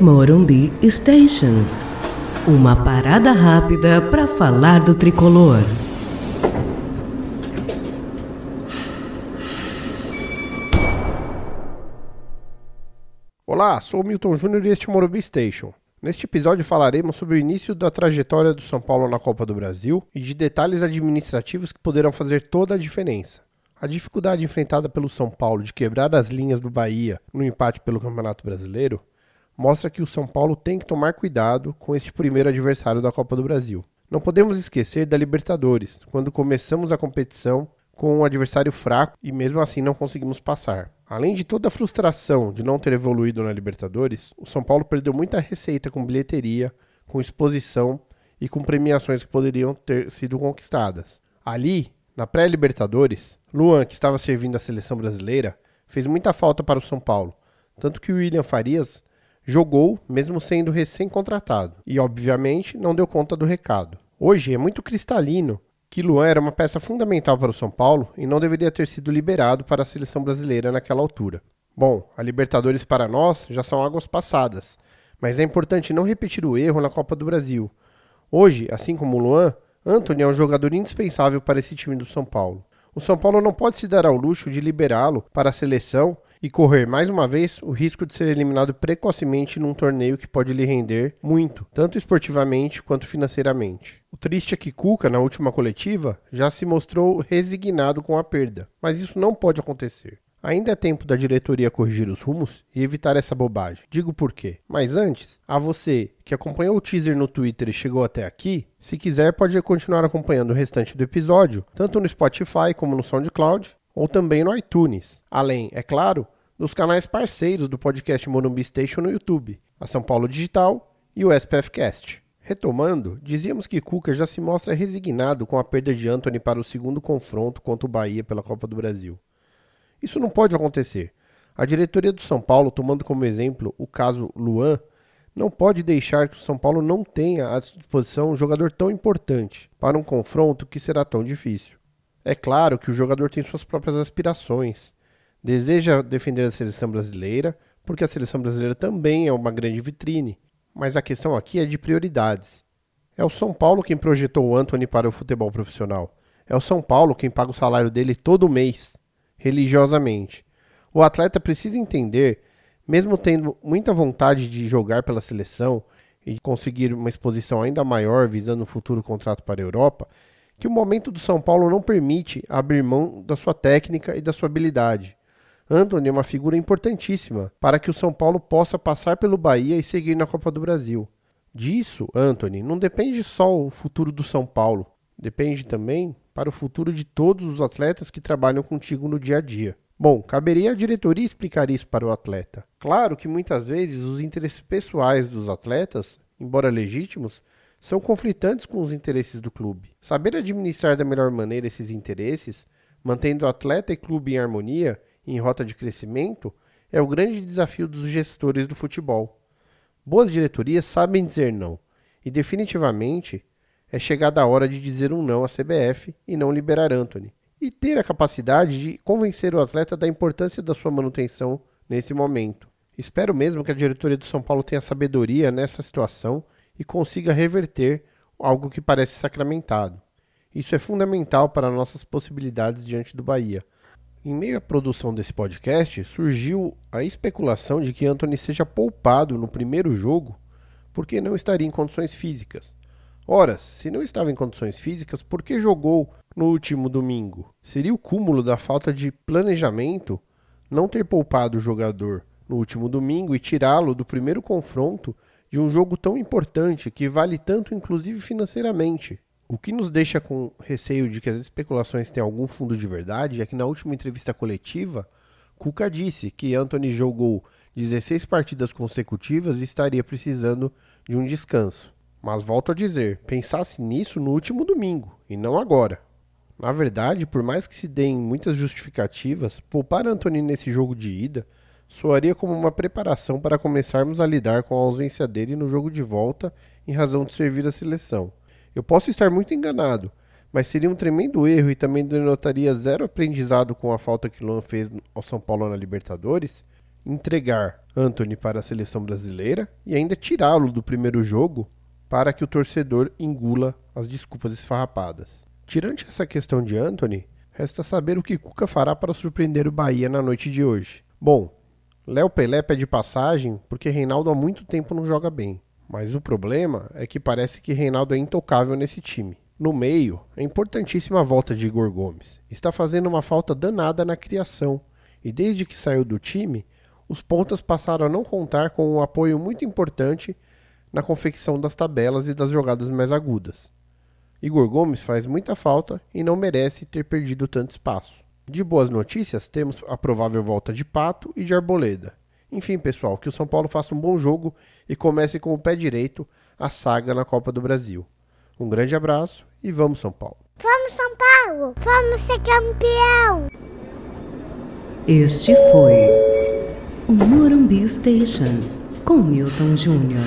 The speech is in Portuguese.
Morumbi Station. Uma parada rápida para falar do tricolor. Olá, sou o Milton Júnior e este é o Morumbi Station. Neste episódio falaremos sobre o início da trajetória do São Paulo na Copa do Brasil e de detalhes administrativos que poderão fazer toda a diferença. A dificuldade enfrentada pelo São Paulo de quebrar as linhas do Bahia no empate pelo Campeonato Brasileiro mostra que o São Paulo tem que tomar cuidado com este primeiro adversário da Copa do Brasil. Não podemos esquecer da Libertadores, quando começamos a competição com um adversário fraco e mesmo assim não conseguimos passar. Além de toda a frustração de não ter evoluído na Libertadores, o São Paulo perdeu muita receita com bilheteria, com exposição e com premiações que poderiam ter sido conquistadas. Ali, na pré-Libertadores, Luan, que estava servindo a seleção brasileira, fez muita falta para o São Paulo, tanto que o William Farias jogou mesmo sendo recém-contratado e, obviamente, não deu conta do recado. Hoje é muito cristalino que Luan era uma peça fundamental para o São Paulo e não deveria ter sido liberado para a seleção brasileira naquela altura. Bom, a Libertadores para nós já são águas passadas, mas é importante não repetir o erro na Copa do Brasil. Hoje, assim como o Luan, Anthony é um jogador indispensável para esse time do São Paulo. O São Paulo não pode se dar ao luxo de liberá-lo para a seleção e correr mais uma vez o risco de ser eliminado precocemente num torneio que pode lhe render muito, tanto esportivamente quanto financeiramente. O triste é que Cuca, na última coletiva, já se mostrou resignado com a perda, mas isso não pode acontecer. Ainda é tempo da diretoria corrigir os rumos e evitar essa bobagem. Digo por quê. Mas antes, a você que acompanhou o teaser no Twitter e chegou até aqui, se quiser pode continuar acompanhando o restante do episódio, tanto no Spotify como no SoundCloud, ou também no iTunes. Além, é claro, dos canais parceiros do podcast Morumbi Station no YouTube, a São Paulo Digital e o SPF Cast. Retomando, dizíamos que Cuca já se mostra resignado com a perda de Anthony para o segundo confronto contra o Bahia pela Copa do Brasil. Isso não pode acontecer. A diretoria do São Paulo, tomando como exemplo o caso Luan, não pode deixar que o São Paulo não tenha à disposição um jogador tão importante para um confronto que será tão difícil. É claro que o jogador tem suas próprias aspirações. Deseja defender a seleção brasileira, porque a seleção brasileira também é uma grande vitrine. Mas a questão aqui é de prioridades. É o São Paulo quem projetou o Anthony para o futebol profissional. É o São Paulo quem paga o salário dele todo mês, religiosamente. O atleta precisa entender, mesmo tendo muita vontade de jogar pela seleção e conseguir uma exposição ainda maior visando um futuro contrato para a Europa, que o momento do São Paulo não permite abrir mão da sua técnica e da sua habilidade. Anthony é uma figura importantíssima para que o São Paulo possa passar pelo Bahia e seguir na Copa do Brasil. Disso, Anthony, não depende só o futuro do São Paulo, depende também para o futuro de todos os atletas que trabalham contigo no dia a dia. Bom, caberia à diretoria explicar isso para o atleta. Claro que muitas vezes os interesses pessoais dos atletas, embora legítimos, são conflitantes com os interesses do clube. Saber administrar da melhor maneira esses interesses, mantendo atleta e clube em harmonia em rota de crescimento, é o grande desafio dos gestores do futebol. Boas diretorias sabem dizer não, e definitivamente é chegada a hora de dizer um não à CBF e não liberar Anthony, e ter a capacidade de convencer o atleta da importância da sua manutenção nesse momento. Espero mesmo que a diretoria do São Paulo tenha sabedoria nessa situação e consiga reverter algo que parece sacramentado. Isso é fundamental para nossas possibilidades diante do Bahia. Em meio à produção desse podcast, surgiu a especulação de que Anthony seja poupado no primeiro jogo porque não estaria em condições físicas. Ora, se não estava em condições físicas, por que jogou no último domingo? Seria o cúmulo da falta de planejamento não ter poupado o jogador no último domingo e tirá-lo do primeiro confronto de um jogo tão importante que vale tanto, inclusive financeiramente. O que nos deixa com receio de que as especulações tenham algum fundo de verdade é que na última entrevista coletiva, Cuca disse que Anthony jogou 16 partidas consecutivas e estaria precisando de um descanso. Mas volto a dizer, pensasse nisso no último domingo e não agora. Na verdade, por mais que se deem muitas justificativas, poupar Anthony nesse jogo de ida soaria como uma preparação para começarmos a lidar com a ausência dele no jogo de volta em razão de servir a seleção. Eu posso estar muito enganado, mas seria um tremendo erro e também denotaria zero aprendizado com a falta que Luan fez ao São Paulo na Libertadores entregar Anthony para a seleção brasileira e ainda tirá-lo do primeiro jogo para que o torcedor engula as desculpas esfarrapadas. Tirante essa questão de Anthony, resta saber o que Cuca fará para surpreender o Bahia na noite de hoje. Bom, Léo Pelé pede passagem porque Reinaldo há muito tempo não joga bem. Mas o problema é que parece que Reinaldo é intocável nesse time. No meio, é importantíssima a volta de Igor Gomes. Está fazendo uma falta danada na criação. E desde que saiu do time, os pontas passaram a não contar com um apoio muito importante na confecção das tabelas e das jogadas mais agudas. Igor Gomes faz muita falta e não merece ter perdido tanto espaço. De boas notícias, temos a provável volta de Pato e de Arboleda. Enfim, pessoal, que o São Paulo faça um bom jogo e comece com o pé direito a saga na Copa do Brasil. Um grande abraço e vamos, São Paulo! Vamos, São Paulo! Vamos ser campeão! Este foi o Morumbi Station com Milton Júnior.